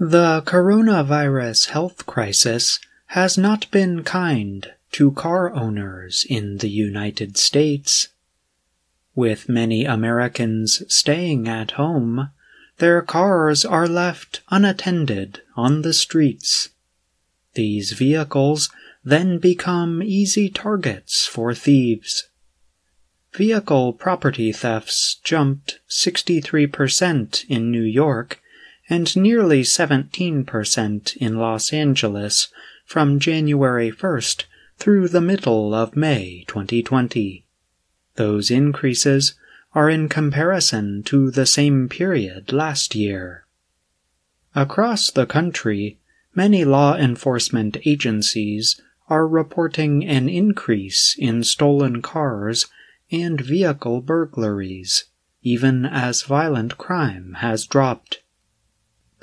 The coronavirus health crisis has not been kind to car owners in the United States. With many Americans staying at home, their cars are left unattended on the streets. These vehicles then become easy targets for thieves. Vehicle property thefts jumped 63% in New York and nearly 17% in Los Angeles from January 1st through the middle of May 2020. Those increases are in comparison to the same period last year. Across the country, many law enforcement agencies are reporting an increase in stolen cars and vehicle burglaries, even as violent crime has dropped.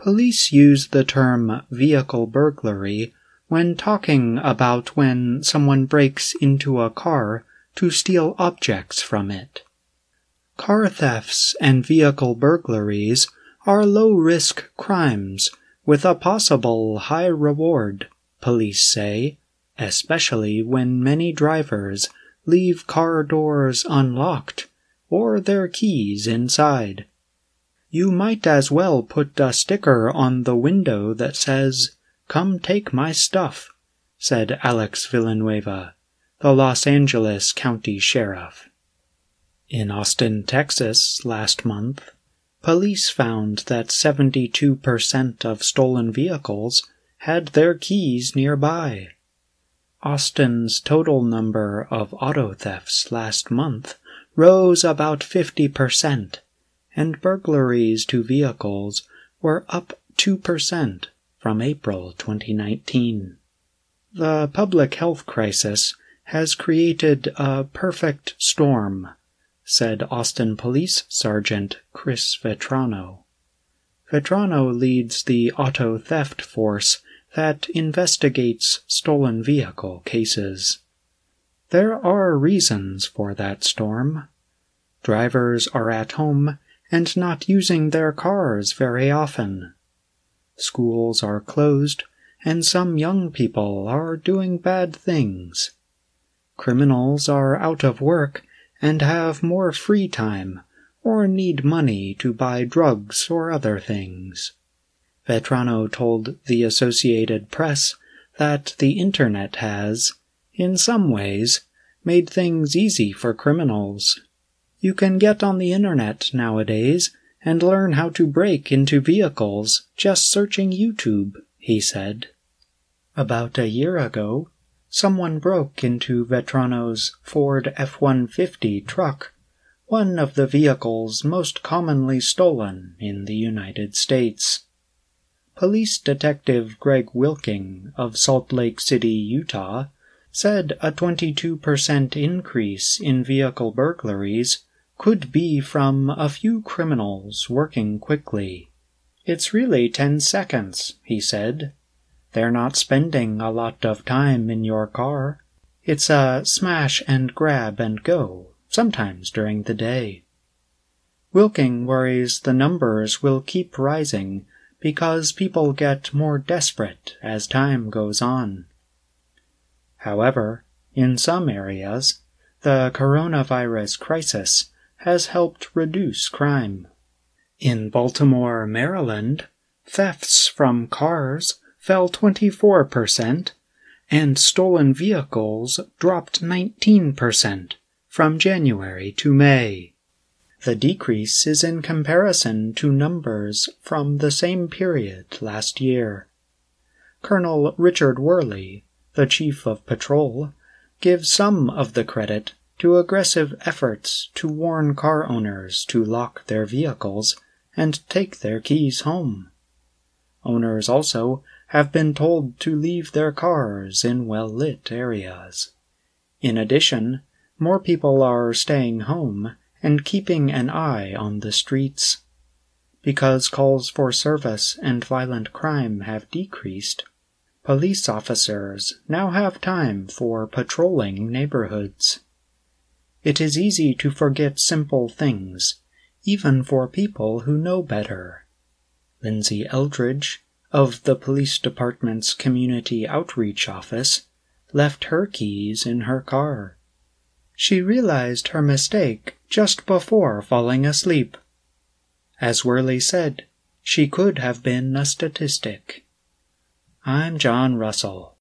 Police use the term vehicle burglary when talking about when someone breaks into a car to steal objects from it. Car thefts and vehicle burglaries are low risk crimes with a possible high reward, police say, especially when many drivers leave car doors unlocked or their keys inside. You might as well put a sticker on the window that says, Come take my stuff, said Alex Villanueva, the Los Angeles County Sheriff. In Austin, Texas, last month, police found that 72% of stolen vehicles had their keys nearby. Austin's total number of auto thefts last month rose about 50%, and burglaries to vehicles were up 2% from April 2019. The public health crisis has created a perfect storm, said Austin Police Sergeant Chris Vetrano. Vetrano leads the auto theft force that investigates stolen vehicle cases. There are reasons for that storm. Drivers are at home and not using their cars very often. Schools are closed, and some young people are doing bad things. Criminals are out of work and have more free time or need money to buy drugs or other things. Vetrano told the Associated Press that the Internet has, in some ways, made things easy for criminals. You can get on the internet nowadays and learn how to break into vehicles just searching YouTube, he said. About a year ago, someone broke into Vetrano's Ford F-150 truck, one of the vehicles most commonly stolen in the United States. Police Detective Greg Wilking of Salt Lake City, Utah, said a 22% increase in vehicle burglaries could be from a few criminals working quickly. It's really 10 seconds, he said. They're not spending a lot of time in your car. It's a smash and grab and go, sometimes during the day. Wilking worries the numbers will keep rising because people get more desperate as time goes on. However, in some areas, the coronavirus crisis has helped reduce crime. In Baltimore, Maryland, thefts from cars fell 24%, and stolen vehicles dropped 19% from January to May. The decrease is in comparison to numbers from the same period last year. Colonel Richard Worley, the chief of patrol, gives some of the credit to aggressive efforts to warn car owners to lock their vehicles and take their keys home. Owners also have been told to leave their cars in well lit areas. In addition, more people are staying home and keeping an eye on the streets. Because calls for service and violent crime have decreased, police officers now have time for patrolling neighborhoods. It is easy to forget simple things, even for people who know better. Lindsay Eldridge, of the police department's community outreach office left her keys in her car. She realized her mistake just before falling asleep. As Worley said, she could have been a statistic. I'm John Russell.